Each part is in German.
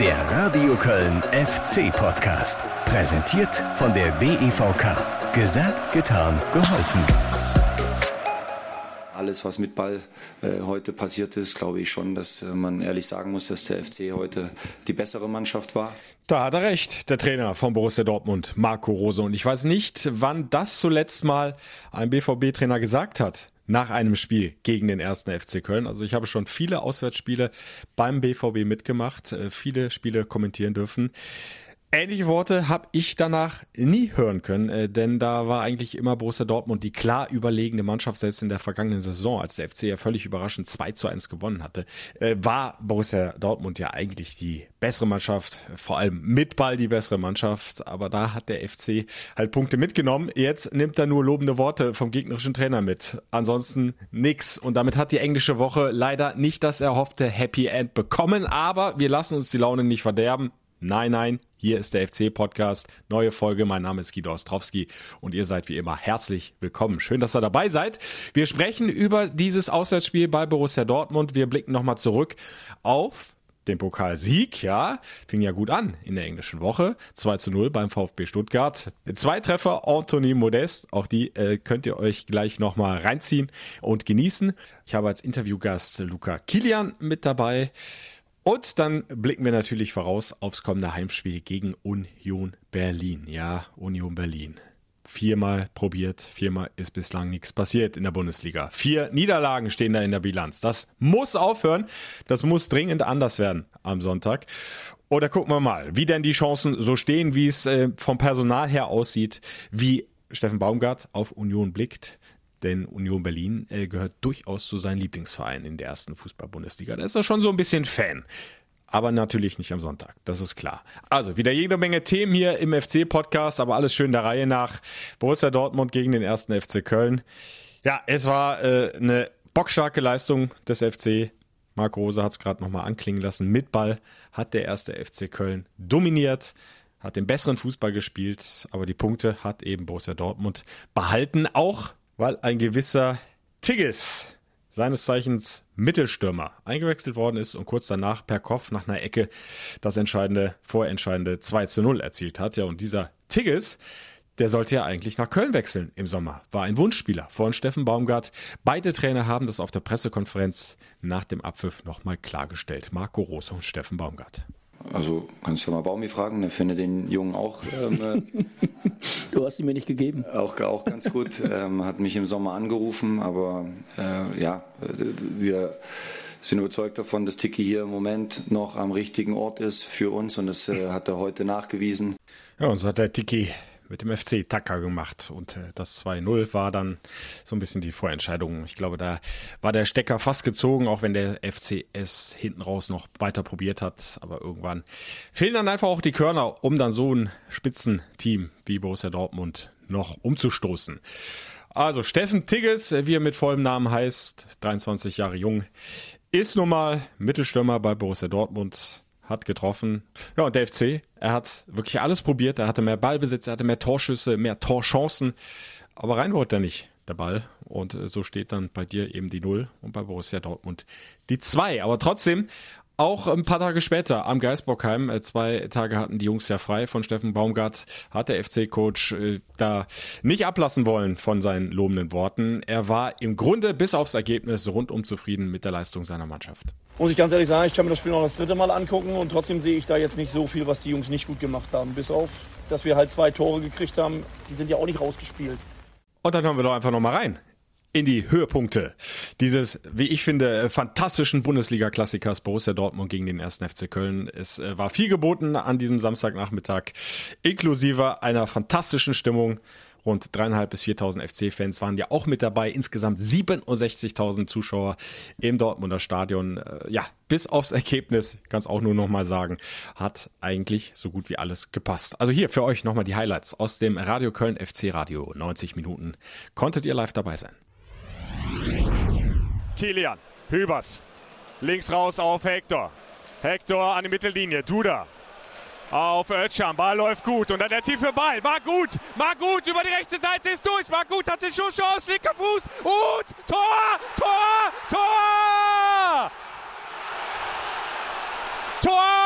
Der Radio Köln FC Podcast. Präsentiert von der DEVK. Gesagt, getan, geholfen. Alles, was mit Ball äh, heute passiert ist, glaube ich schon, dass äh, man ehrlich sagen muss, dass der FC heute die bessere Mannschaft war. Da hat er recht, der Trainer von Borussia Dortmund, Marco Rose. Und ich weiß nicht, wann das zuletzt mal ein BVB-Trainer gesagt hat nach einem Spiel gegen den ersten FC Köln. Also ich habe schon viele Auswärtsspiele beim BVB mitgemacht, äh, viele Spiele kommentieren dürfen. Ähnliche Worte habe ich danach nie hören können, äh, denn da war eigentlich immer Borussia Dortmund die klar überlegene Mannschaft, selbst in der vergangenen Saison, als der FC ja völlig überraschend 2 zu 1 gewonnen hatte, äh, war Borussia Dortmund ja eigentlich die bessere Mannschaft, vor allem mit Ball die bessere Mannschaft, aber da hat der FC halt Punkte mitgenommen. Jetzt nimmt er nur lobende Worte vom gegnerischen Trainer mit. Ansonsten nix. Und damit hat die englische Woche leider nicht das erhoffte Happy End bekommen, aber wir lassen uns die Laune nicht verderben. Nein, nein, hier ist der FC-Podcast. Neue Folge. Mein Name ist Guido Ostrowski und ihr seid wie immer herzlich willkommen. Schön, dass ihr dabei seid. Wir sprechen über dieses Auswärtsspiel bei Borussia Dortmund. Wir blicken nochmal zurück auf den Pokalsieg, ja, fing ja gut an in der englischen Woche. 2 zu 0 beim VfB Stuttgart. Zwei Treffer, Anthony Modest. Auch die äh, könnt ihr euch gleich nochmal reinziehen und genießen. Ich habe als Interviewgast Luca Kilian mit dabei. Und dann blicken wir natürlich voraus aufs kommende Heimspiel gegen Union Berlin. Ja, Union Berlin. Viermal probiert, viermal ist bislang nichts passiert in der Bundesliga. Vier Niederlagen stehen da in der Bilanz. Das muss aufhören. Das muss dringend anders werden am Sonntag. Oder gucken wir mal, wie denn die Chancen so stehen, wie es äh, vom Personal her aussieht, wie Steffen Baumgart auf Union blickt. Denn Union Berlin äh, gehört durchaus zu seinen Lieblingsvereinen in der ersten Fußball-Bundesliga. Da ist er schon so ein bisschen Fan. Aber natürlich nicht am Sonntag, das ist klar. Also wieder jede Menge Themen hier im FC-Podcast, aber alles schön der Reihe nach. Borussia Dortmund gegen den ersten FC Köln. Ja, es war äh, eine bockstarke Leistung des FC. Marco Rose hat es gerade nochmal anklingen lassen. Mit Ball hat der erste FC Köln dominiert hat den besseren Fußball gespielt, aber die Punkte hat eben Borussia Dortmund behalten, auch weil ein gewisser Tigges, seines Zeichens Mittelstürmer, eingewechselt worden ist und kurz danach per Kopf nach einer Ecke das entscheidende, vorentscheidende 2 zu 0 erzielt hat. Ja, und dieser Tigges, der sollte ja eigentlich nach Köln wechseln im Sommer. War ein Wunschspieler von Steffen Baumgart. Beide Trainer haben das auf der Pressekonferenz nach dem Abpfiff nochmal klargestellt. Marco Rose und Steffen Baumgart. Also kannst du ja mal Baumi fragen, der findet den Jungen auch. Ähm, äh, du hast ihn mir nicht gegeben. Auch, auch ganz gut. ähm, hat mich im Sommer angerufen, aber äh, ja, wir sind überzeugt davon, dass Tiki hier im Moment noch am richtigen Ort ist für uns und das äh, hat er heute nachgewiesen. Ja, und so hat der Tiki mit dem FC Tacker gemacht. Und äh, das 2-0 war dann so ein bisschen die Vorentscheidung. Ich glaube, da war der Stecker fast gezogen, auch wenn der FC es hinten raus noch weiter probiert hat. Aber irgendwann fehlen dann einfach auch die Körner, um dann so ein Spitzenteam wie Borussia Dortmund noch umzustoßen. Also Steffen Tigges, wie er mit vollem Namen heißt, 23 Jahre jung, ist nun mal Mittelstürmer bei Borussia Dortmund hat getroffen. Ja, und der FC, er hat wirklich alles probiert. Er hatte mehr Ballbesitz, er hatte mehr Torschüsse, mehr Torchancen. Aber rein wollte er nicht, der Ball. Und äh, so steht dann bei dir eben die Null und bei Borussia Dortmund die Zwei. Aber trotzdem, auch ein paar Tage später am Geisbockheim, äh, zwei Tage hatten die Jungs ja frei von Steffen Baumgart, hat der FC-Coach äh, da nicht ablassen wollen von seinen lobenden Worten. Er war im Grunde bis aufs Ergebnis rundum zufrieden mit der Leistung seiner Mannschaft muss ich ganz ehrlich sagen, ich kann mir das Spiel noch das dritte Mal angucken und trotzdem sehe ich da jetzt nicht so viel, was die Jungs nicht gut gemacht haben. Bis auf, dass wir halt zwei Tore gekriegt haben, die sind ja auch nicht rausgespielt. Und dann hören wir doch einfach nochmal rein in die Höhepunkte dieses, wie ich finde, fantastischen Bundesliga-Klassikers Borussia Dortmund gegen den 1. FC Köln. Es äh, war viel geboten an diesem Samstagnachmittag, inklusive einer fantastischen Stimmung Rund dreieinhalb bis 4.000 FC-Fans waren ja auch mit dabei. Insgesamt 67.000 Zuschauer im Dortmunder Stadion. Äh, ja, bis aufs Ergebnis, kann es auch nur noch mal sagen, hat eigentlich so gut wie alles gepasst. Also hier für euch nochmal die Highlights aus dem Radio Köln FC Radio. 90 Minuten. Konntet ihr live dabei sein? Kilian, Hübers. Links raus auf Hector. Hector an die Mittellinie. Duda auf Özcan. Ball läuft gut und dann der tiefe Ball. War gut, war gut. Über die rechte Seite ist durch. War gut, hat den Schusschance. Linker Fuß. Und Tor, Tor, Tor! Tor!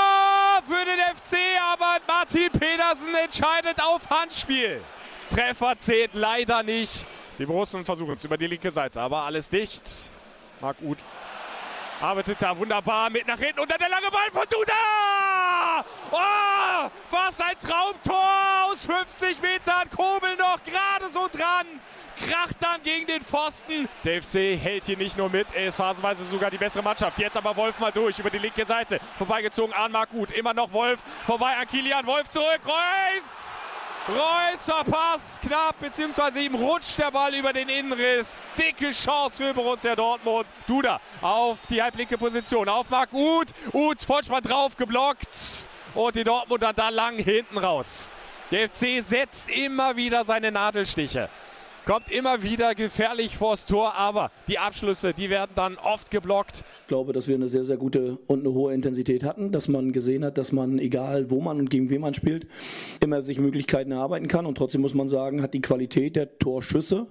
Martin Pedersen entscheidet auf Handspiel. Treffer zählt leider nicht. Die Borussen versuchen es über die linke Seite, aber alles dicht. Marc Uth arbeitet da wunderbar mit nach hinten und dann der lange Ball von Duda! Oh, was ein Traumtor aus 50 Metern. Kobel noch gerade so dran. Kracht dann gegen den Pfosten. Der FC hält hier nicht nur mit, er ist phasenweise sogar die bessere Mannschaft. Jetzt aber Wolf mal durch über die linke Seite. Vorbeigezogen an Marc Gut. Immer noch Wolf. Vorbei an Kilian. Wolf zurück. Reus! Reus verpasst knapp, beziehungsweise ihm rutscht der Ball über den Innenriss. Dicke Chance für Borussia Dortmund. Duda auf die halblinke Position, auf Marc Uth. Uth Vollspann drauf, geblockt. Und die Dortmunder da lang hinten raus. Der FC setzt immer wieder seine Nadelstiche kommt immer wieder gefährlich vors Tor, aber die Abschlüsse, die werden dann oft geblockt. Ich glaube, dass wir eine sehr, sehr gute und eine hohe Intensität hatten, dass man gesehen hat, dass man, egal wo man und gegen wen man spielt, immer sich Möglichkeiten erarbeiten kann. Und trotzdem muss man sagen, hat die Qualität der Torschüsse,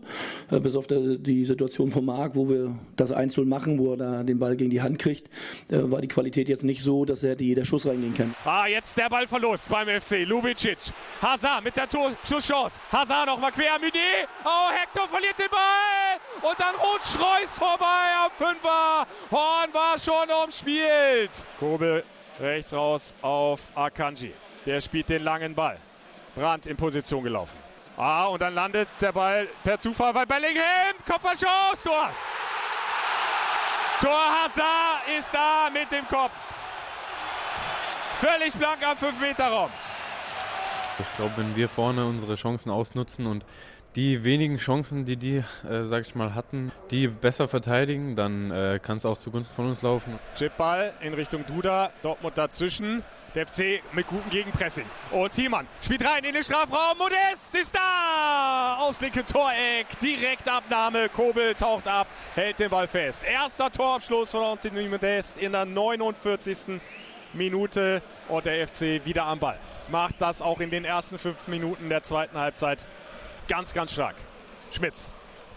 äh, bis auf der, die Situation von Marc, wo wir das Einzel machen, wo er da den Ball gegen die Hand kriegt, äh, war die Qualität jetzt nicht so, dass er jeder Schuss reingehen kann. Ah, jetzt der Ballverlust beim FC. Lubicic. Hazard mit der Torschusschance. Hazard nochmal quer. Meunier. Oh, Hector verliert den Ball und dann rutscht Reus vorbei am Fünfer. Horn war schon umspielt. Kobel rechts raus auf Akanji. Der spielt den langen Ball. Brandt in Position gelaufen. Ah, und dann landet der Ball per Zufall bei Bellingham. Kopfballschuss, Tor. Tor Hazard ist da mit dem Kopf. Völlig blank am 5-Meter-Raum. Ich glaube, wenn wir vorne unsere Chancen ausnutzen und die wenigen Chancen, die die, äh, sag ich mal, hatten, die besser verteidigen, dann äh, kann es auch zugunsten von uns laufen. Chipball in Richtung Duda, Dortmund dazwischen. Der FC mit gutem Gegenpressing. Und Thiemann spielt rein in den Strafraum. Modest ist da! Aufs linke Toreck. Direkt Abnahme. Kobel taucht ab, hält den Ball fest. Erster Torabschluss von Anthony Modest in der 49. Minute. Und der FC wieder am Ball. Macht das auch in den ersten fünf Minuten der zweiten Halbzeit ganz, ganz stark. Schmitz,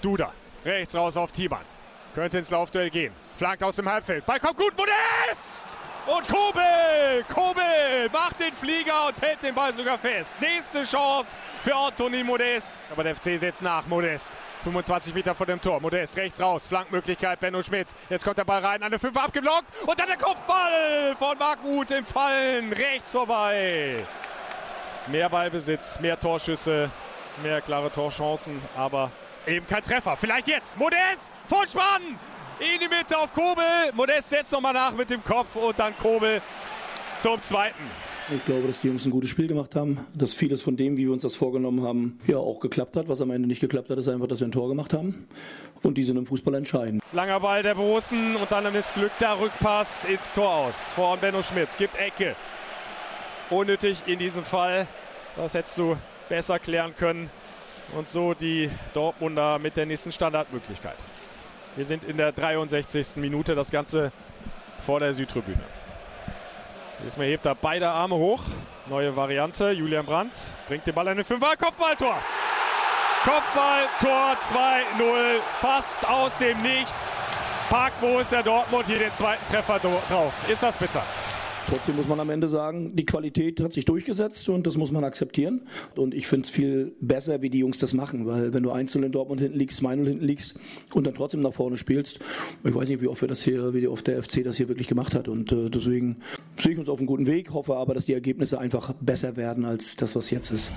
Duda, rechts raus auf Thiemann. Könnte ins Laufduell gehen. Flankt aus dem Halbfeld. Ball kommt gut, Modest! Und Kobel! Kobel macht den Flieger und hält den Ball sogar fest. Nächste Chance für Anthony Modest. Aber der FC setzt nach. Modest. 25 Meter vor dem Tor. Modest rechts raus. Flankmöglichkeit. Benno Schmitz. Jetzt kommt der Ball rein. Eine 5 abgeblockt. Und dann der Kopfball von Marc Uth im Fallen. Rechts vorbei. Mehr Ballbesitz, mehr Torschüsse mehr klare Torchancen, aber eben kein Treffer. Vielleicht jetzt. Modest, Vorspann in die Mitte auf Kobel. Modest setzt nochmal nach mit dem Kopf und dann Kobel zum zweiten. Ich glaube, dass die Jungs ein gutes Spiel gemacht haben, dass vieles von dem, wie wir uns das vorgenommen haben, ja auch geklappt hat. Was am Ende nicht geklappt hat, ist einfach, dass wir ein Tor gemacht haben. Und die sind im Fußball entscheidend. Langer Ball der Borussen und dann ist Glück der Rückpass ins Tor aus. Vor Benno Schmitz gibt Ecke. Unnötig in diesem Fall. Das hättest du besser klären können. Und so die Dortmunder mit der nächsten Standardmöglichkeit. Wir sind in der 63. Minute, das Ganze vor der Südtribüne. Diesmal hebt er beide Arme hoch. Neue Variante. Julian Brandt bringt den Ball an den Fünfer. Kopfballtor. Kopfballtor 2-0. Fast aus dem Nichts. Packt der Dortmund hier den zweiten Treffer drauf. Ist das bitter? Trotzdem muss man am Ende sagen, die Qualität hat sich durchgesetzt und das muss man akzeptieren. Und ich finde es viel besser, wie die Jungs das machen, weil wenn du einzeln in Dortmund hinten liegst, 2 hinten liegst und dann trotzdem nach vorne spielst, ich weiß nicht, wie oft wir das hier, wie oft der FC das hier wirklich gemacht hat. Und äh, deswegen sehe ich uns auf einem guten Weg, hoffe aber, dass die Ergebnisse einfach besser werden als das, was jetzt ist.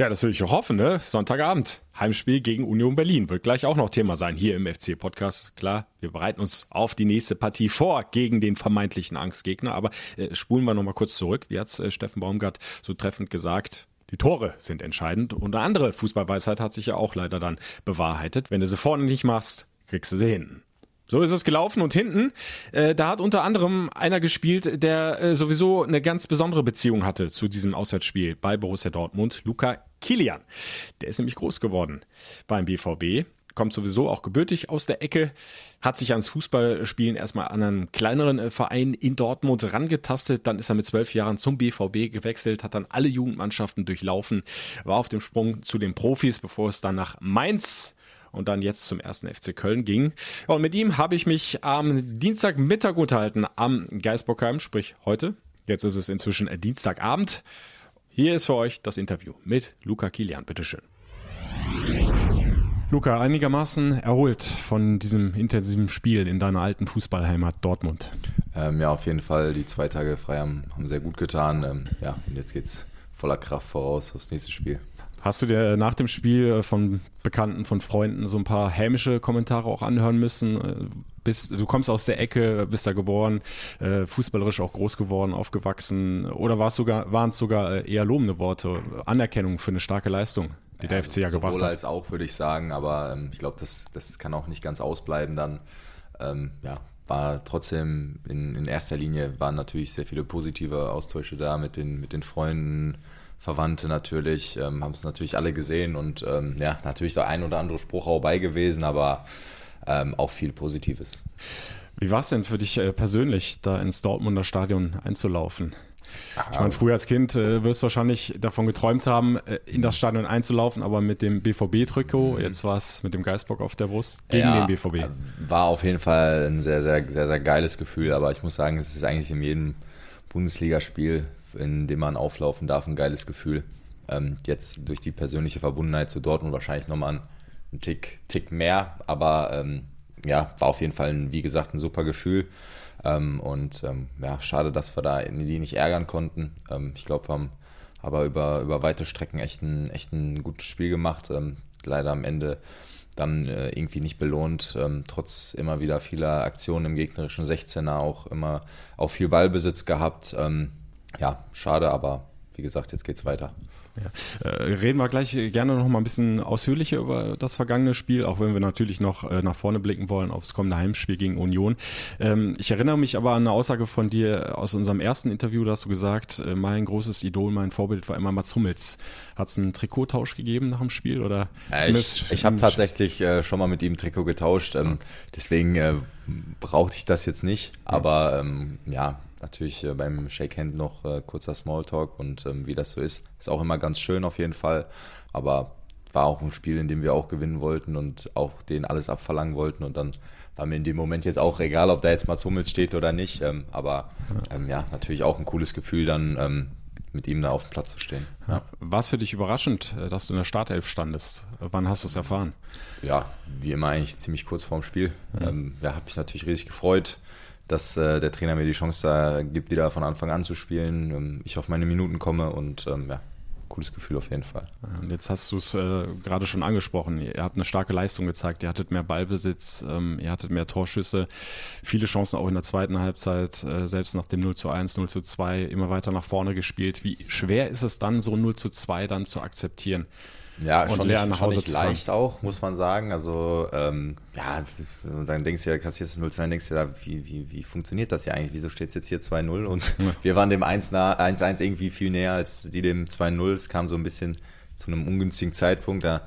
Ja, das will ich hoffen, ne? Sonntagabend. Heimspiel gegen Union Berlin. Wird gleich auch noch Thema sein hier im FC-Podcast. Klar, wir bereiten uns auf die nächste Partie vor gegen den vermeintlichen Angstgegner. Aber äh, spulen wir nochmal kurz zurück. Wie hat's äh, Steffen Baumgart so treffend gesagt? Die Tore sind entscheidend. Und eine andere Fußballweisheit hat sich ja auch leider dann bewahrheitet. Wenn du sie vorne nicht machst, kriegst du sie hinten. So ist es gelaufen und hinten, äh, da hat unter anderem einer gespielt, der äh, sowieso eine ganz besondere Beziehung hatte zu diesem Auswärtsspiel bei Borussia Dortmund, Luca Kilian. Der ist nämlich groß geworden beim BVB, kommt sowieso auch gebürtig aus der Ecke, hat sich ans Fußballspielen erstmal an einen kleineren äh, Verein in Dortmund rangetastet, dann ist er mit zwölf Jahren zum BVB gewechselt, hat dann alle Jugendmannschaften durchlaufen, war auf dem Sprung zu den Profis, bevor es dann nach Mainz und dann jetzt zum ersten FC Köln ging. Und mit ihm habe ich mich am Dienstagmittag unterhalten am Geisbockheim, sprich heute Jetzt ist es inzwischen Dienstagabend. Hier ist für euch das Interview mit Luca Kilian. Bitteschön. Luca, einigermaßen erholt von diesem intensiven Spiel in deiner alten Fußballheimat Dortmund. Ähm, ja, auf jeden Fall. Die zwei Tage frei haben, haben sehr gut getan. Ähm, ja, und jetzt geht's voller Kraft voraus aufs nächste Spiel. Hast du dir nach dem Spiel von Bekannten, von Freunden so ein paar hämische Kommentare auch anhören müssen? Bist, du kommst aus der Ecke, bist da geboren, äh, fußballerisch auch groß geworden, aufgewachsen. Oder war es sogar, waren es sogar äh, eher lobende Worte, Anerkennung für eine starke Leistung, die ja, der FC ja gebracht hat? als auch, würde ich sagen. Aber ähm, ich glaube, das, das kann auch nicht ganz ausbleiben dann. Ähm, ja, war trotzdem in, in erster Linie waren natürlich sehr viele positive Austausche da mit den, mit den Freunden, Verwandte natürlich, ähm, haben es natürlich alle gesehen und ähm, ja, natürlich der ein oder andere Spruch auch bei gewesen, aber ähm, auch viel Positives. Wie war es denn für dich äh, persönlich, da ins Dortmunder Stadion einzulaufen? Ich meine, früher als Kind äh, wirst du wahrscheinlich davon geträumt haben, äh, in das Stadion einzulaufen, aber mit dem BVB-Trikot, mhm. jetzt war es mit dem Geistbock auf der Brust gegen ja, den BVB. War auf jeden Fall ein sehr, sehr, sehr, sehr geiles Gefühl, aber ich muss sagen, es ist eigentlich in jedem Bundesligaspiel in dem man auflaufen darf, ein geiles Gefühl. Ähm, jetzt durch die persönliche Verbundenheit zu Dortmund wahrscheinlich nochmal ein, Tick, Tick mehr, aber ähm, ja, war auf jeden Fall, ein, wie gesagt, ein super Gefühl. Ähm, und ähm, ja, schade, dass wir da die nicht ärgern konnten. Ähm, ich glaube, wir haben aber über, über weite Strecken echt ein, echt ein gutes Spiel gemacht. Ähm, leider am Ende dann äh, irgendwie nicht belohnt, ähm, trotz immer wieder vieler Aktionen im gegnerischen 16er auch immer auch viel Ballbesitz gehabt. Ähm, ja, schade, aber wie gesagt, jetzt geht's weiter. Ja. Äh, reden wir gleich gerne noch mal ein bisschen ausführlicher über das vergangene Spiel, auch wenn wir natürlich noch äh, nach vorne blicken wollen aufs kommende Heimspiel gegen Union. Ähm, ich erinnere mich aber an eine Aussage von dir aus unserem ersten Interview, da hast du gesagt, äh, mein großes Idol, mein Vorbild war immer Mats Hummels. Hat es einen Trikottausch gegeben nach dem Spiel? Oder ich ich habe tatsächlich äh, schon mal mit ihm Trikot getauscht, ähm, deswegen äh, brauchte ich das jetzt nicht, aber ähm, ja, natürlich äh, beim Shake-Hand noch äh, kurzer Smalltalk und ähm, wie das so ist. Ist auch immer ganz schön auf jeden Fall. Aber war auch ein Spiel, in dem wir auch gewinnen wollten und auch den alles abverlangen wollten. Und dann war mir in dem Moment jetzt auch egal, ob da jetzt Mats Hummels steht oder nicht. Ähm, aber ähm, ja, natürlich auch ein cooles Gefühl, dann ähm, mit ihm da auf dem Platz zu stehen. Ja. War es für dich überraschend, äh, dass du in der Startelf standest? Wann hast du es erfahren? Ja, wie immer eigentlich ziemlich kurz vorm Spiel. Ja, ähm, ja habe mich natürlich riesig gefreut dass äh, der Trainer mir die Chance da gibt, wieder von Anfang an zu spielen. Ähm, ich auf meine Minuten komme und ähm, ja, cooles Gefühl auf jeden Fall. Und jetzt hast du es äh, gerade schon angesprochen. Ihr habt eine starke Leistung gezeigt. Ihr hattet mehr Ballbesitz, ähm, ihr hattet mehr Torschüsse, viele Chancen auch in der zweiten Halbzeit, äh, selbst nach dem 0 zu 1, 0 zu 2 immer weiter nach vorne gespielt. Wie schwer ist es dann, so 0 zu 2 dann zu akzeptieren? Ja, und schon leer nicht, nach Hause schon leicht auch, muss man sagen. Also, ähm, ja, dann denkst du ja, kassierst du 0-2 und denkst du ja, wie, wie, wie funktioniert das ja eigentlich? Wieso steht es jetzt hier 2-0? Und wir waren dem 1-1 irgendwie viel näher als die dem 2-0. Es kam so ein bisschen zu einem ungünstigen Zeitpunkt. Da,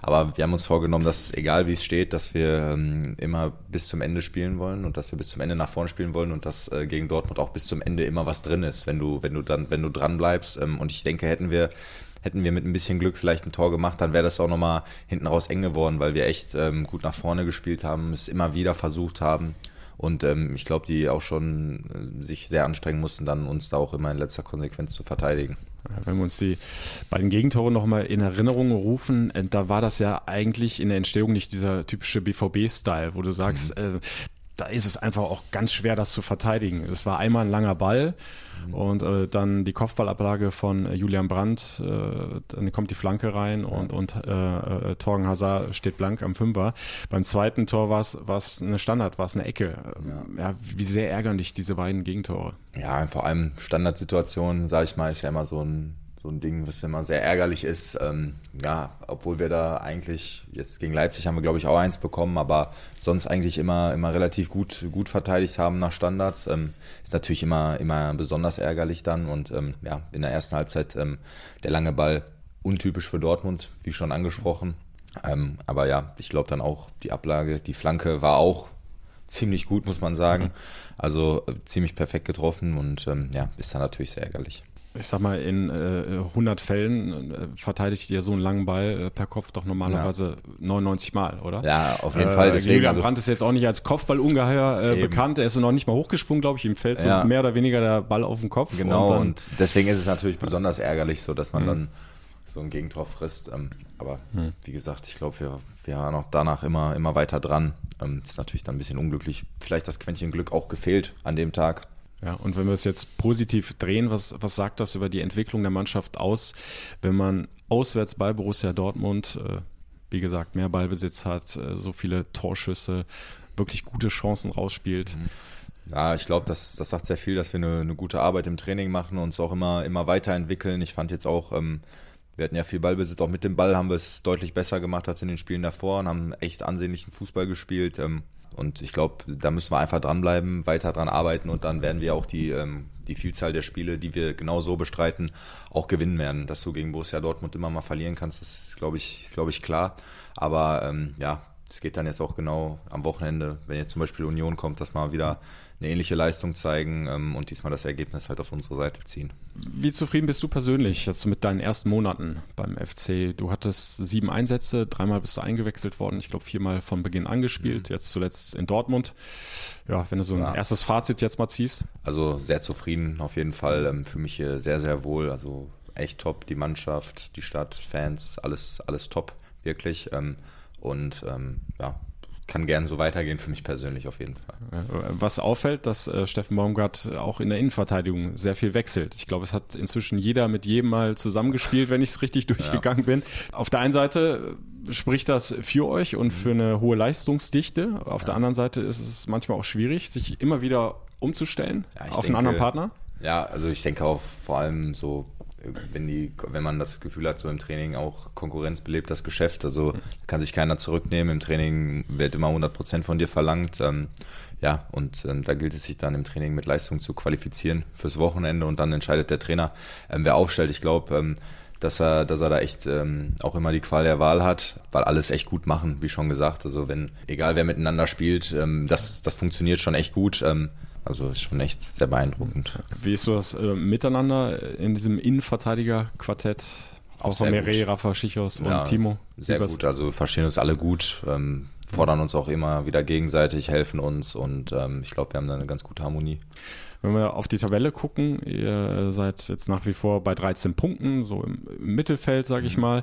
aber wir haben uns vorgenommen, dass egal wie es steht, dass wir ähm, immer bis zum Ende spielen wollen und dass wir bis zum Ende nach vorne spielen wollen und dass äh, gegen Dortmund auch bis zum Ende immer was drin ist, wenn du, wenn du dann, wenn du dran bleibst. Ähm, und ich denke, hätten wir hätten wir mit ein bisschen Glück vielleicht ein Tor gemacht, dann wäre das auch nochmal hinten raus eng geworden, weil wir echt ähm, gut nach vorne gespielt haben, es immer wieder versucht haben. Und ähm, ich glaube, die auch schon äh, sich sehr anstrengen mussten, dann uns da auch immer in letzter Konsequenz zu verteidigen. Wenn wir uns die beiden Gegentoren nochmal in Erinnerung rufen, äh, da war das ja eigentlich in der Entstehung nicht dieser typische BVB-Style, wo du sagst, mhm. äh, da ist es einfach auch ganz schwer, das zu verteidigen. Es war einmal ein langer Ball mhm. und äh, dann die Kopfballablage von äh, Julian Brandt, äh, dann kommt die Flanke rein ja. und, und äh, äh, Torgen Hazard steht blank am Fünfer. Beim zweiten Tor war es eine Standard, war es eine Ecke. Ja. ja. wie sehr ärgern dich diese beiden Gegentore? Ja, vor allem Standardsituationen, sage ich mal, ist ja immer so ein so ein Ding, was immer sehr ärgerlich ist. Ähm, ja, obwohl wir da eigentlich, jetzt gegen Leipzig haben wir glaube ich auch eins bekommen, aber sonst eigentlich immer, immer relativ gut, gut verteidigt haben nach Standards. Ähm, ist natürlich immer, immer besonders ärgerlich dann und ähm, ja, in der ersten Halbzeit ähm, der lange Ball untypisch für Dortmund, wie schon angesprochen. Ähm, aber ja, ich glaube dann auch die Ablage, die Flanke war auch ziemlich gut, muss man sagen. Also äh, ziemlich perfekt getroffen und ähm, ja, ist dann natürlich sehr ärgerlich. Ich sag mal, in äh, 100 Fällen äh, verteidigt ihr so einen langen Ball äh, per Kopf doch normalerweise ja. 99 Mal, oder? Ja, auf jeden Fall. Deswegen, Julian also, Brandt ist jetzt auch nicht als Kopfballungeheuer äh, bekannt. Er ist noch nicht mal hochgesprungen, glaube ich. Ihm fällt so ja. mehr oder weniger der Ball auf den Kopf. Genau, und, und, deswegen ist es natürlich besonders ärgerlich, so dass man mhm. dann so ein Gegentor frisst. Ähm, aber mhm. wie gesagt, ich glaube, wir, wir waren auch danach immer, immer weiter dran. Ähm, ist natürlich dann ein bisschen unglücklich. Vielleicht das Quäntchen Glück auch gefehlt an dem Tag. Ja, und wenn wir es jetzt positiv drehen, was, was sagt das über die Entwicklung der Mannschaft aus, wenn man auswärts bei Borussia Dortmund, äh, wie gesagt, mehr Ballbesitz hat, äh, so viele Torschüsse, wirklich gute Chancen rausspielt? Mhm. Ja, ich glaube, das, das sagt sehr viel, dass wir eine, eine, gute Arbeit im Training machen und uns auch immer, immer weiterentwickeln. Ich fand jetzt auch, ähm, wir hatten ja viel Ballbesitz, auch mit dem Ball haben wir es deutlich besser gemacht als in den Spielen davor und haben echt ansehnlichen Fußball gespielt. Ähm, und ich glaube, da müssen wir einfach dranbleiben, weiter dran arbeiten und dann werden wir auch die, ähm, die Vielzahl der Spiele, die wir genau so bestreiten, auch gewinnen werden. Dass du gegen Borussia Dortmund immer mal verlieren kannst, das ist, glaube ich, ist, glaube ich, klar. Aber ähm, ja, es geht dann jetzt auch genau am Wochenende, wenn jetzt zum Beispiel Union kommt, dass man wieder eine ähnliche Leistung zeigen ähm, und diesmal das Ergebnis halt auf unsere Seite ziehen. Wie zufrieden bist du persönlich jetzt mit deinen ersten Monaten beim FC? Du hattest sieben Einsätze, dreimal bist du eingewechselt worden, ich glaube viermal von Beginn angespielt, mhm. jetzt zuletzt in Dortmund. Ja, wenn du so ein ja. erstes Fazit jetzt mal ziehst. Also sehr zufrieden auf jeden Fall, ähm, für mich hier sehr, sehr wohl, also echt top, die Mannschaft, die Stadt, Fans, alles, alles top, wirklich. Ähm, und ähm, ja, kann gern so weitergehen für mich persönlich auf jeden Fall. Was auffällt, dass äh, Steffen Baumgart auch in der Innenverteidigung sehr viel wechselt. Ich glaube, es hat inzwischen jeder mit jedem mal zusammengespielt, wenn ich es richtig durchgegangen ja. bin. Auf der einen Seite spricht das für euch und für eine hohe Leistungsdichte. Auf ja. der anderen Seite ist es manchmal auch schwierig, sich immer wieder umzustellen ja, auf denke, einen anderen Partner. Ja, also ich denke auch vor allem so wenn die, wenn man das Gefühl hat, so im Training auch Konkurrenz belebt das Geschäft. Also kann sich keiner zurücknehmen. Im Training wird immer 100 Prozent von dir verlangt. Ähm, ja, und ähm, da gilt es sich dann im Training mit Leistung zu qualifizieren fürs Wochenende und dann entscheidet der Trainer, ähm, wer aufstellt. Ich glaube, ähm, dass er, dass er da echt ähm, auch immer die Qual der Wahl hat, weil alles echt gut machen, wie schon gesagt. Also wenn, egal wer miteinander spielt, ähm, das, das funktioniert schon echt gut. Ähm, also ist schon echt sehr beeindruckend. Wie ist so das äh, Miteinander in diesem Innenverteidiger-Quartett? Außer Meret, Rafa, Schichos und Timo. Sehr gut, also wir verstehen uns alle gut, ähm, fordern uns auch immer wieder gegenseitig, helfen uns und ähm, ich glaube, wir haben da eine ganz gute Harmonie. Wenn wir auf die Tabelle gucken, ihr seid jetzt nach wie vor bei 13 Punkten, so im, im Mittelfeld, sage ich mhm. mal.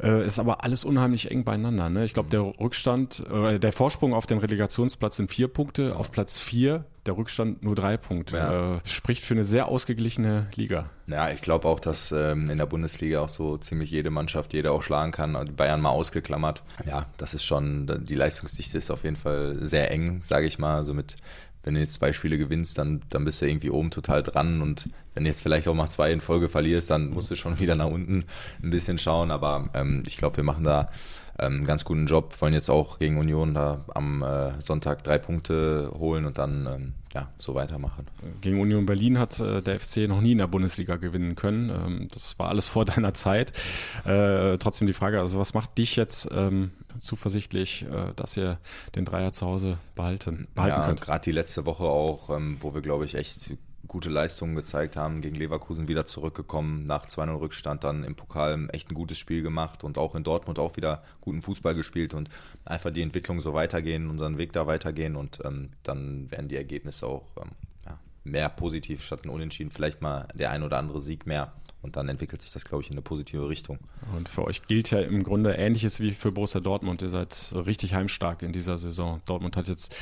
Äh, ist aber alles unheimlich eng beieinander. Ne? Ich glaube, der Rückstand, äh, der Vorsprung auf den Relegationsplatz sind vier Punkte, auf Platz vier der Rückstand nur drei Punkte. Ja. Äh, spricht für eine sehr ausgeglichene Liga. Ja, ich glaube auch, dass ähm, in der Bundesliga auch so ziemlich jede Mannschaft, jeder auch schlagen kann. Die Bayern mal ausgeklammert. Ja, das ist schon, die Leistungsdichte ist auf jeden Fall sehr eng, sage ich mal. So mit wenn du jetzt zwei Spiele gewinnst, dann, dann bist du irgendwie oben total dran. Und wenn du jetzt vielleicht auch mal zwei in Folge verlierst, dann musst du schon wieder nach unten ein bisschen schauen, aber ähm, ich glaube, wir machen da ähm, ganz guten Job, wollen jetzt auch gegen Union da am äh, Sonntag drei Punkte holen und dann ähm, ja, so weitermachen. Gegen Union Berlin hat äh, der FC noch nie in der Bundesliga gewinnen können. Ähm, das war alles vor deiner Zeit. Äh, trotzdem die Frage, also was macht dich jetzt ähm, zuversichtlich, äh, dass ihr den Dreier zu Hause behalten, behalten ja, könnt? Gerade die letzte Woche auch, ähm, wo wir, glaube ich, echt gute Leistungen gezeigt haben, gegen Leverkusen wieder zurückgekommen, nach 2-0 Rückstand dann im Pokal echt ein gutes Spiel gemacht und auch in Dortmund auch wieder guten Fußball gespielt und einfach die Entwicklung so weitergehen, unseren Weg da weitergehen und ähm, dann werden die Ergebnisse auch ähm, ja, mehr positiv statt ein Unentschieden, vielleicht mal der ein oder andere Sieg mehr. Und dann entwickelt sich das, glaube ich, in eine positive Richtung. Und für euch gilt ja im Grunde Ähnliches wie für Borussia Dortmund. Ihr seid richtig heimstark in dieser Saison. Dortmund hat jetzt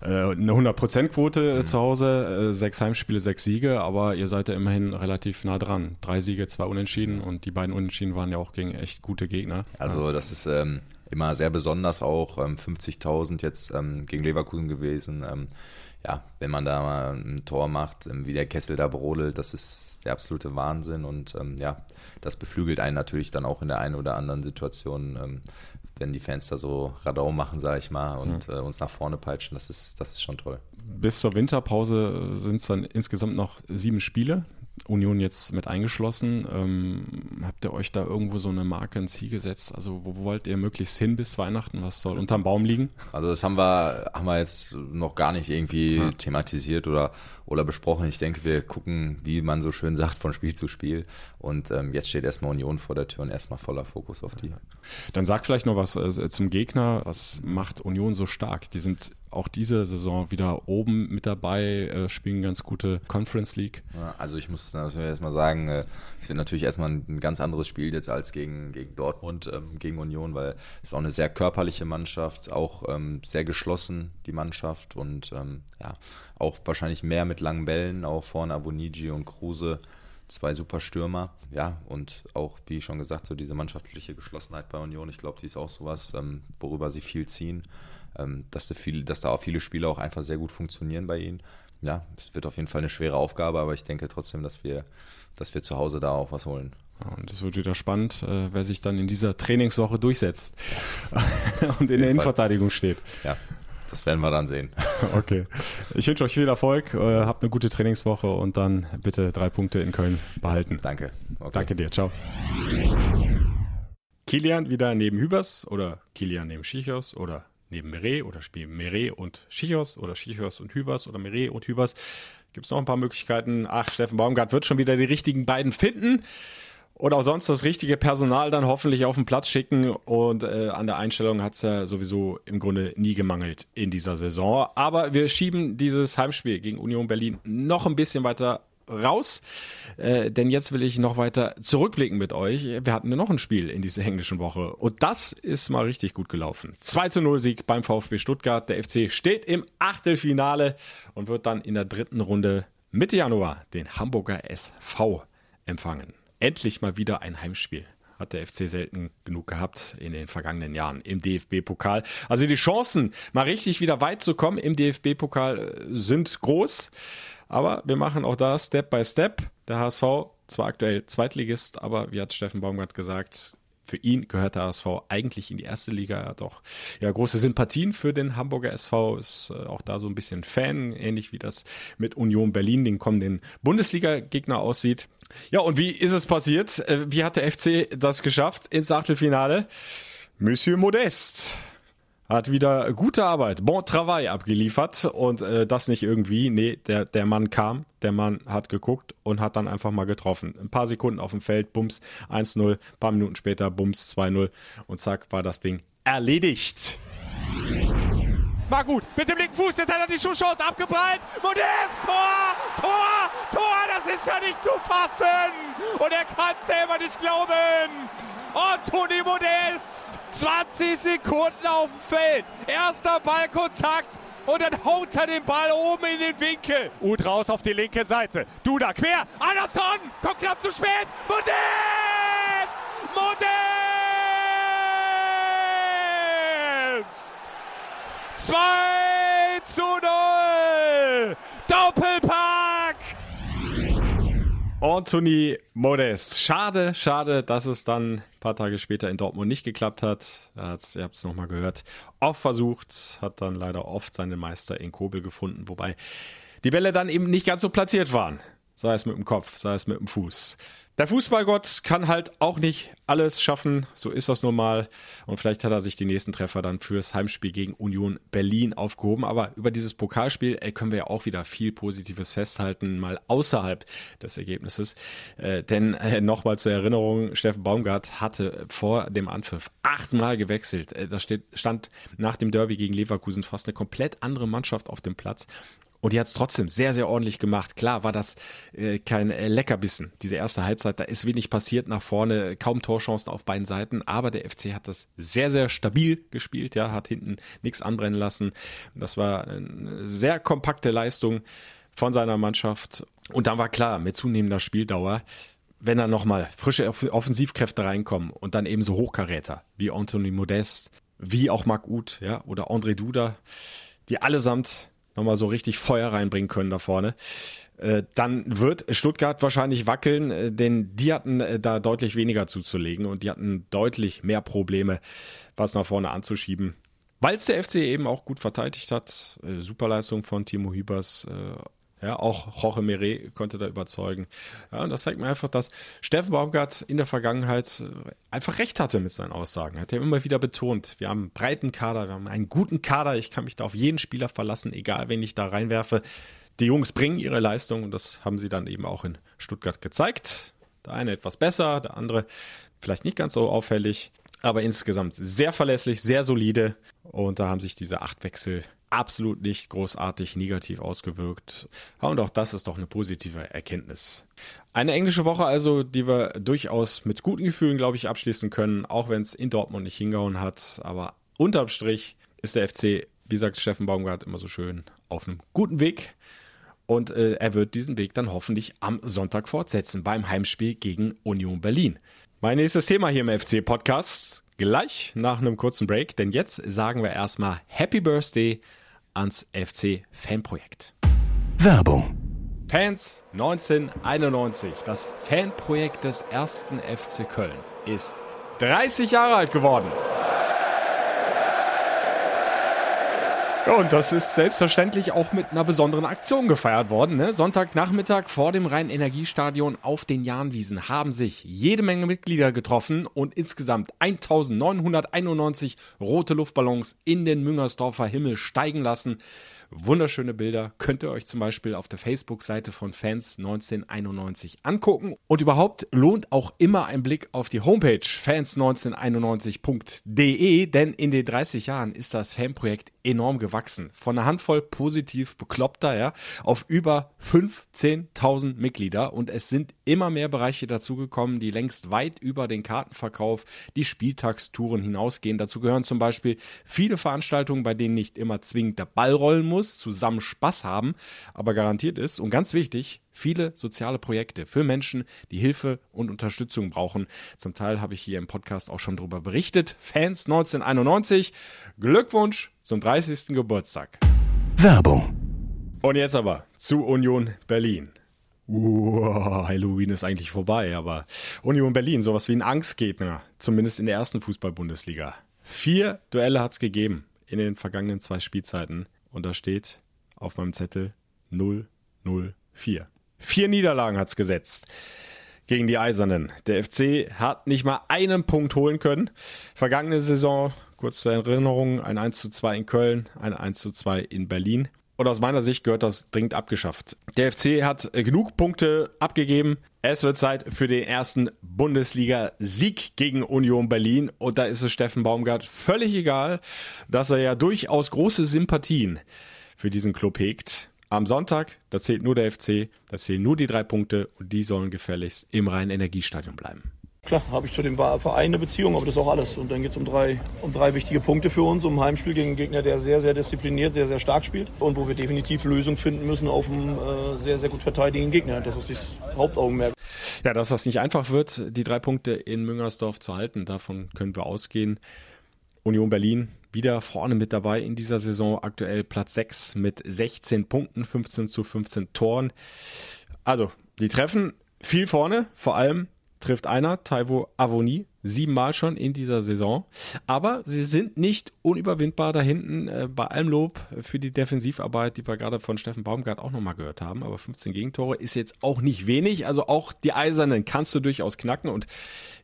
äh, eine 100%-Quote mhm. zu Hause, äh, sechs Heimspiele, sechs Siege, aber ihr seid ja immerhin relativ nah dran. Drei Siege, zwei Unentschieden und die beiden Unentschieden waren ja auch gegen echt gute Gegner. Also das ist ähm, immer sehr besonders auch, ähm, 50.000 jetzt ähm, gegen Leverkusen gewesen. Ja, wenn man da mal ein Tor macht, ähm, wie der Kessel da brodelt, das ist der absolute Wahnsinn und ähm, ja, das beflügelt einen natürlich dann auch in der einen oder anderen Situation, ähm, wenn die Fans da so Radau machen, sage ich mal, und ja. äh, uns nach vorne peitschen, das ist, das ist schon toll. Bis zur Winterpause sind es dann insgesamt noch sieben Spiele. Union jetzt mit eingeschlossen. Ähm, habt ihr euch da irgendwo so eine Marke, ein Ziel gesetzt? Also wo wollt ihr möglichst hin bis Weihnachten? Was soll unterm Baum liegen? Also das haben wir, haben wir jetzt noch gar nicht irgendwie ja. thematisiert oder, oder besprochen. Ich denke, wir gucken, wie man so schön sagt, von Spiel zu Spiel. Und ähm, jetzt steht erstmal Union vor der Tür und erstmal voller Fokus auf die. Dann sag vielleicht noch was äh, zum Gegner. Was macht Union so stark? Die sind auch diese Saison wieder oben mit dabei, äh, spielen ganz gute Conference League. Ja, also ich muss natürlich erstmal sagen, äh, es wird natürlich erstmal ein ganz anderes Spiel jetzt als gegen, gegen Dortmund, ähm, gegen Union, weil es ist auch eine sehr körperliche Mannschaft, auch ähm, sehr geschlossen, die Mannschaft und ähm, ja, auch wahrscheinlich mehr mit langen Bällen, auch vorne Avonigi und Kruse zwei super Stürmer. Ja, und auch, wie schon gesagt, so diese mannschaftliche Geschlossenheit bei Union, ich glaube, die ist auch sowas, ähm, worüber sie viel ziehen dass, da viel, dass da auch viele Spiele auch einfach sehr gut funktionieren bei ihnen. Ja, es wird auf jeden Fall eine schwere Aufgabe, aber ich denke trotzdem, dass wir, dass wir zu Hause da auch was holen. Und es wird wieder spannend, äh, wer sich dann in dieser Trainingswoche durchsetzt und in der Innenverteidigung steht. Ja, das werden wir dann sehen. Okay. Ich wünsche euch viel Erfolg, äh, habt eine gute Trainingswoche und dann bitte drei Punkte in Köln behalten. Danke. Okay. Danke dir. Ciao. Kilian wieder neben Hübers oder Kilian neben Schichos oder neben Meret oder spielen Meret und Schichos oder Schichos und Hübers oder Meret und Hübers. Gibt es noch ein paar Möglichkeiten. Ach, Steffen Baumgart wird schon wieder die richtigen beiden finden oder auch sonst das richtige Personal dann hoffentlich auf den Platz schicken. Und äh, an der Einstellung hat es ja sowieso im Grunde nie gemangelt in dieser Saison. Aber wir schieben dieses Heimspiel gegen Union Berlin noch ein bisschen weiter raus. Äh, denn jetzt will ich noch weiter zurückblicken mit euch. Wir hatten ja noch ein Spiel in dieser englischen Woche und das ist mal richtig gut gelaufen. 2 zu 0 Sieg beim VfB Stuttgart. Der FC steht im Achtelfinale und wird dann in der dritten Runde Mitte Januar den Hamburger SV empfangen. Endlich mal wieder ein Heimspiel hat der FC selten genug gehabt in den vergangenen Jahren im DFB-Pokal. Also die Chancen, mal richtig wieder weit zu kommen im DFB-Pokal äh, sind groß. Aber wir machen auch da Step by Step. Der HSV, zwar aktuell Zweitligist, aber wie hat Steffen Baumgart gesagt, für ihn gehört der HSV eigentlich in die erste Liga. Er hat auch ja, große Sympathien für den Hamburger SV, ist äh, auch da so ein bisschen Fan, ähnlich wie das mit Union Berlin, den kommenden Bundesliga-Gegner aussieht. Ja, und wie ist es passiert? Äh, wie hat der FC das geschafft ins Achtelfinale? Monsieur Modest hat wieder gute Arbeit, bon travail abgeliefert und äh, das nicht irgendwie. Nee, der, der Mann kam, der Mann hat geguckt und hat dann einfach mal getroffen. Ein paar Sekunden auf dem Feld, Bums 1-0, paar Minuten später Bums 2-0 und zack war das Ding erledigt. Mal gut, mit dem linken Fuß, jetzt hat er die Schusschance abgeprallt. Modest, Tor, Tor, Tor, das ist ja nicht zu fassen. Und er kann selber nicht glauben. Toni Modest 20 Sekunden auf dem Feld. Erster Ballkontakt und dann haut er den Ball oben in den Winkel. Ut raus auf die linke Seite. Duda quer. Anderson kommt knapp zu spät. Modest! Modest! 2 Anthony Modest. Schade, schade, dass es dann ein paar Tage später in Dortmund nicht geklappt hat. Ihr habt es nochmal gehört. Oft versucht, hat dann leider oft seinen Meister in Kobel gefunden, wobei die Bälle dann eben nicht ganz so platziert waren. Sei es mit dem Kopf, sei es mit dem Fuß. Der Fußballgott kann halt auch nicht alles schaffen, so ist das nun mal. Und vielleicht hat er sich die nächsten Treffer dann fürs Heimspiel gegen Union Berlin aufgehoben. Aber über dieses Pokalspiel ey, können wir ja auch wieder viel Positives festhalten, mal außerhalb des Ergebnisses. Äh, denn äh, nochmal zur Erinnerung, Steffen Baumgart hatte vor dem Anpfiff achtmal gewechselt. Äh, da steht, stand nach dem Derby gegen Leverkusen fast eine komplett andere Mannschaft auf dem Platz. Und die hat es trotzdem sehr, sehr ordentlich gemacht. Klar war das äh, kein äh, Leckerbissen. Diese erste Halbzeit, da ist wenig passiert nach vorne, kaum Torchancen auf beiden Seiten. Aber der FC hat das sehr, sehr stabil gespielt, ja, hat hinten nichts anbrennen lassen. Das war eine sehr kompakte Leistung von seiner Mannschaft. Und dann war klar, mit zunehmender Spieldauer, wenn da nochmal frische Offensivkräfte reinkommen und dann eben so Hochkaräter wie Anthony Modest, wie auch Marc Uth, ja, oder André Duda, die allesamt nochmal so richtig Feuer reinbringen können da vorne. Äh, dann wird Stuttgart wahrscheinlich wackeln, äh, denn die hatten äh, da deutlich weniger zuzulegen und die hatten deutlich mehr Probleme, was nach vorne anzuschieben. Weil es der FC eben auch gut verteidigt hat. Superleistung von Timo Hübers. Ja, auch Jorge Meret konnte da überzeugen. Ja, und das zeigt mir einfach, dass Steffen Baumgart in der Vergangenheit äh, einfach recht hatte mit seinen Aussagen. Er hat ja immer wieder betont, wir haben einen breiten Kader, wir haben einen guten Kader, ich kann mich da auf jeden Spieler verlassen, egal wen ich da reinwerfe. Die Jungs bringen ihre Leistung und das haben sie dann eben auch in Stuttgart gezeigt. Der eine etwas besser, der andere vielleicht nicht ganz so auffällig, aber insgesamt sehr verlässlich, sehr solide und da haben sich diese acht Wechsel absolut nicht großartig negativ ausgewirkt. Und auch das ist doch eine positive Erkenntnis. Eine englische Woche also, die wir durchaus mit guten Gefühlen, glaube ich, abschließen können, auch wenn es in Dortmund nicht hingehauen hat. Aber unterm Strich ist der FC, wie sagt Steffen Baumgart immer so schön, auf einem guten Weg. Und äh, er wird diesen Weg dann hoffentlich am Sonntag fortsetzen beim Heimspiel gegen Union Berlin. Mein nächstes Thema hier im FC-Podcast gleich nach einem kurzen Break, denn jetzt sagen wir erstmal Happy Birthday ans FC Fanprojekt. Werbung. Fans 1991, das Fanprojekt des ersten FC Köln, ist 30 Jahre alt geworden. Und das ist selbstverständlich auch mit einer besonderen Aktion gefeiert worden. Ne? Sonntagnachmittag vor dem Rhein-Energiestadion auf den Jahnwiesen haben sich jede Menge Mitglieder getroffen und insgesamt 1991 rote Luftballons in den Müngersdorfer Himmel steigen lassen. Wunderschöne Bilder könnt ihr euch zum Beispiel auf der Facebook-Seite von Fans 1991 angucken. Und überhaupt lohnt auch immer ein Blick auf die Homepage fans1991.de, denn in den 30 Jahren ist das Fanprojekt enorm gewachsen. Von einer Handvoll positiv Bekloppter ja, auf über 15.000 Mitglieder und es sind immer mehr Bereiche dazugekommen, die längst weit über den Kartenverkauf, die Spieltagstouren hinausgehen. Dazu gehören zum Beispiel viele Veranstaltungen, bei denen nicht immer zwingend der Ball rollen muss, zusammen Spaß haben, aber garantiert ist und ganz wichtig, viele soziale Projekte für Menschen, die Hilfe und Unterstützung brauchen. Zum Teil habe ich hier im Podcast auch schon darüber berichtet. Fans 1991, Glückwunsch zum 30. Geburtstag. Werbung. Und jetzt aber zu Union Berlin. Uah, Halloween ist eigentlich vorbei, aber Union Berlin, sowas wie ein Angstgegner, zumindest in der ersten Fußball-Bundesliga. Vier Duelle hat es gegeben in den vergangenen zwei Spielzeiten und da steht auf meinem Zettel 0-0-4. Vier Niederlagen hat es gesetzt gegen die Eisernen. Der FC hat nicht mal einen Punkt holen können. Vergangene Saison, kurz zur Erinnerung, ein 1 zu 2 in Köln, ein 1 zu 2 in Berlin. Und aus meiner Sicht gehört das dringend abgeschafft. Der FC hat genug Punkte abgegeben. Es wird Zeit für den ersten Bundesliga-Sieg gegen Union Berlin. Und da ist es Steffen Baumgart völlig egal, dass er ja durchaus große Sympathien für diesen Club hegt. Am Sonntag, da zählt nur der FC, da zählen nur die drei Punkte und die sollen gefälligst im Rhein-Energiestadion bleiben. Klar, habe ich zu dem Verein eine Beziehung, aber das ist auch alles. Und dann geht es um drei, um drei wichtige Punkte für uns, um ein Heimspiel gegen einen Gegner, der sehr, sehr diszipliniert, sehr, sehr stark spielt und wo wir definitiv Lösungen finden müssen auf einen äh, sehr, sehr gut verteidigenden Gegner. Das ist das Hauptaugenmerk. Ja, dass das nicht einfach wird, die drei Punkte in Müngersdorf zu halten, davon können wir ausgehen. Union Berlin wieder vorne mit dabei in dieser Saison. Aktuell Platz 6 mit 16 Punkten, 15 zu 15 Toren. Also, die treffen viel vorne, vor allem trifft einer, Taiwo Avoni, siebenmal schon in dieser Saison. Aber sie sind nicht unüberwindbar da hinten. Äh, bei allem Lob für die Defensivarbeit, die wir gerade von Steffen Baumgart auch nochmal gehört haben. Aber 15 Gegentore ist jetzt auch nicht wenig. Also auch die Eisernen kannst du durchaus knacken. Und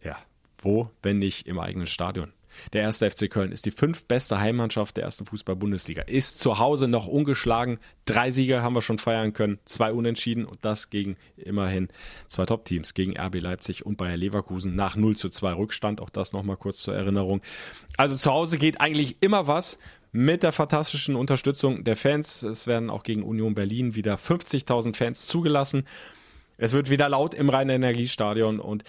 ja, wo, wenn nicht im eigenen Stadion? Der erste FC Köln ist die fünftbeste Heimmannschaft der ersten Fußball-Bundesliga. Ist zu Hause noch ungeschlagen. Drei Siege haben wir schon feiern können, zwei Unentschieden und das gegen immerhin zwei Top-Teams, gegen RB Leipzig und Bayer Leverkusen nach 0 zu 2 Rückstand. Auch das nochmal kurz zur Erinnerung. Also zu Hause geht eigentlich immer was mit der fantastischen Unterstützung der Fans. Es werden auch gegen Union Berlin wieder 50.000 Fans zugelassen. Es wird wieder laut im Rhein-Energiestadion und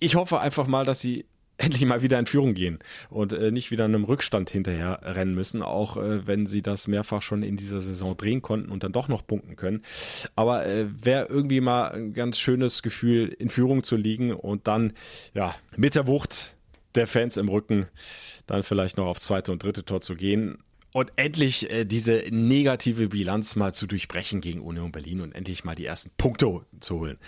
ich hoffe einfach mal, dass sie endlich mal wieder in Führung gehen und äh, nicht wieder einem Rückstand hinterher rennen müssen, auch äh, wenn sie das mehrfach schon in dieser Saison drehen konnten und dann doch noch punkten können. Aber äh, wäre irgendwie mal ein ganz schönes Gefühl, in Führung zu liegen und dann ja mit der Wucht der Fans im Rücken dann vielleicht noch aufs zweite und dritte Tor zu gehen und endlich äh, diese negative Bilanz mal zu durchbrechen gegen Union Berlin und endlich mal die ersten Punkte zu holen.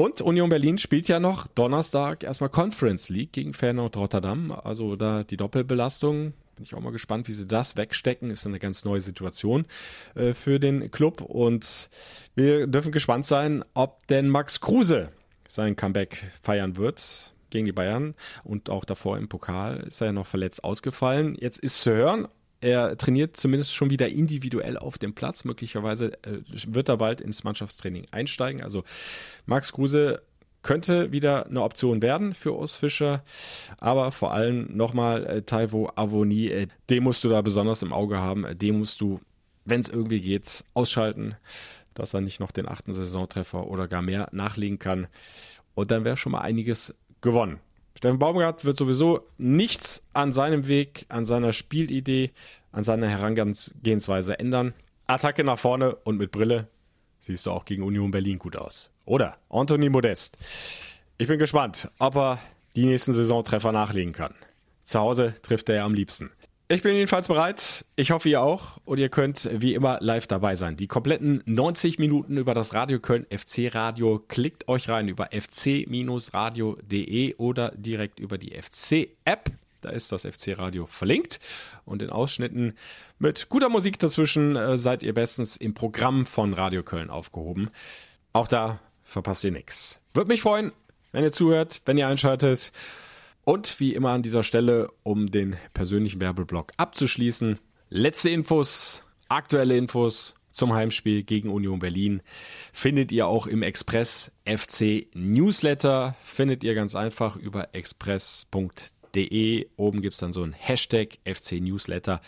Und Union Berlin spielt ja noch Donnerstag erstmal Conference League gegen Feyenoord Rotterdam. Also da die Doppelbelastung Bin ich auch mal gespannt, wie sie das wegstecken. Ist eine ganz neue Situation äh, für den Club. Und wir dürfen gespannt sein, ob denn Max Kruse sein Comeback feiern wird gegen die Bayern. Und auch davor im Pokal ist er ja noch verletzt ausgefallen. Jetzt ist zu hören, er trainiert zumindest schon wieder individuell auf dem Platz. Möglicherweise äh, wird er bald ins Mannschaftstraining einsteigen. Also Max Kruse könnte wieder eine Option werden für Urs Fischer. Aber vor allem nochmal äh, Taivo Avoni, äh, den musst du da besonders im Auge haben. Äh, den musst du, wenn es irgendwie geht, ausschalten, dass er nicht noch den achten Saisontreffer oder gar mehr nachlegen kann. Und dann wäre schon mal einiges gewonnen. Steffen Baumgart wird sowieso nichts an seinem Weg, an seiner Spielidee, an seiner Herangehensweise ändern. Attacke nach vorne und mit Brille siehst du auch gegen Union Berlin gut aus. Oder Anthony Modest. Ich bin gespannt, ob er die nächsten Saisontreffer nachlegen kann. Zu Hause trifft er ja am liebsten. Ich bin jedenfalls bereit. Ich hoffe, ihr auch. Und ihr könnt wie immer live dabei sein. Die kompletten 90 Minuten über das Radio Köln FC Radio. Klickt euch rein über fc-radio.de oder direkt über die FC App. Da ist das FC Radio verlinkt. Und in Ausschnitten mit guter Musik dazwischen äh, seid ihr bestens im Programm von Radio Köln aufgehoben. Auch da verpasst ihr nichts. Würde mich freuen, wenn ihr zuhört, wenn ihr einschaltet. Und wie immer an dieser Stelle, um den persönlichen Werbeblock abzuschließen, letzte Infos, aktuelle Infos zum Heimspiel gegen Union Berlin findet ihr auch im Express FC Newsletter. Findet ihr ganz einfach über express.de. Oben gibt es dann so ein Hashtag FC Newsletter.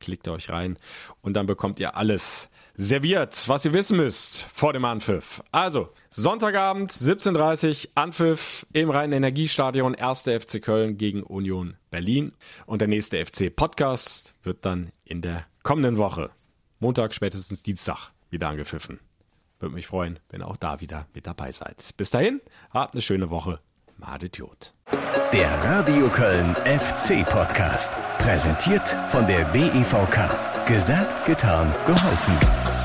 Klickt euch rein und dann bekommt ihr alles serviert, was ihr wissen müsst vor dem Anpfiff. Also, Sonntagabend, 17.30 Uhr, Anpfiff im Rhein-Energiestadion, 1. FC Köln gegen Union Berlin. Und der nächste FC-Podcast wird dann in der kommenden Woche, Montag, spätestens Dienstag, wieder angepfiffen. Würde mich freuen, wenn auch da wieder mit dabei seid. Bis dahin, habt eine schöne Woche. Madet Jod. Der Radio Köln FC Podcast. Präsentiert von der DEVK. Gesagt, getan, geholfen.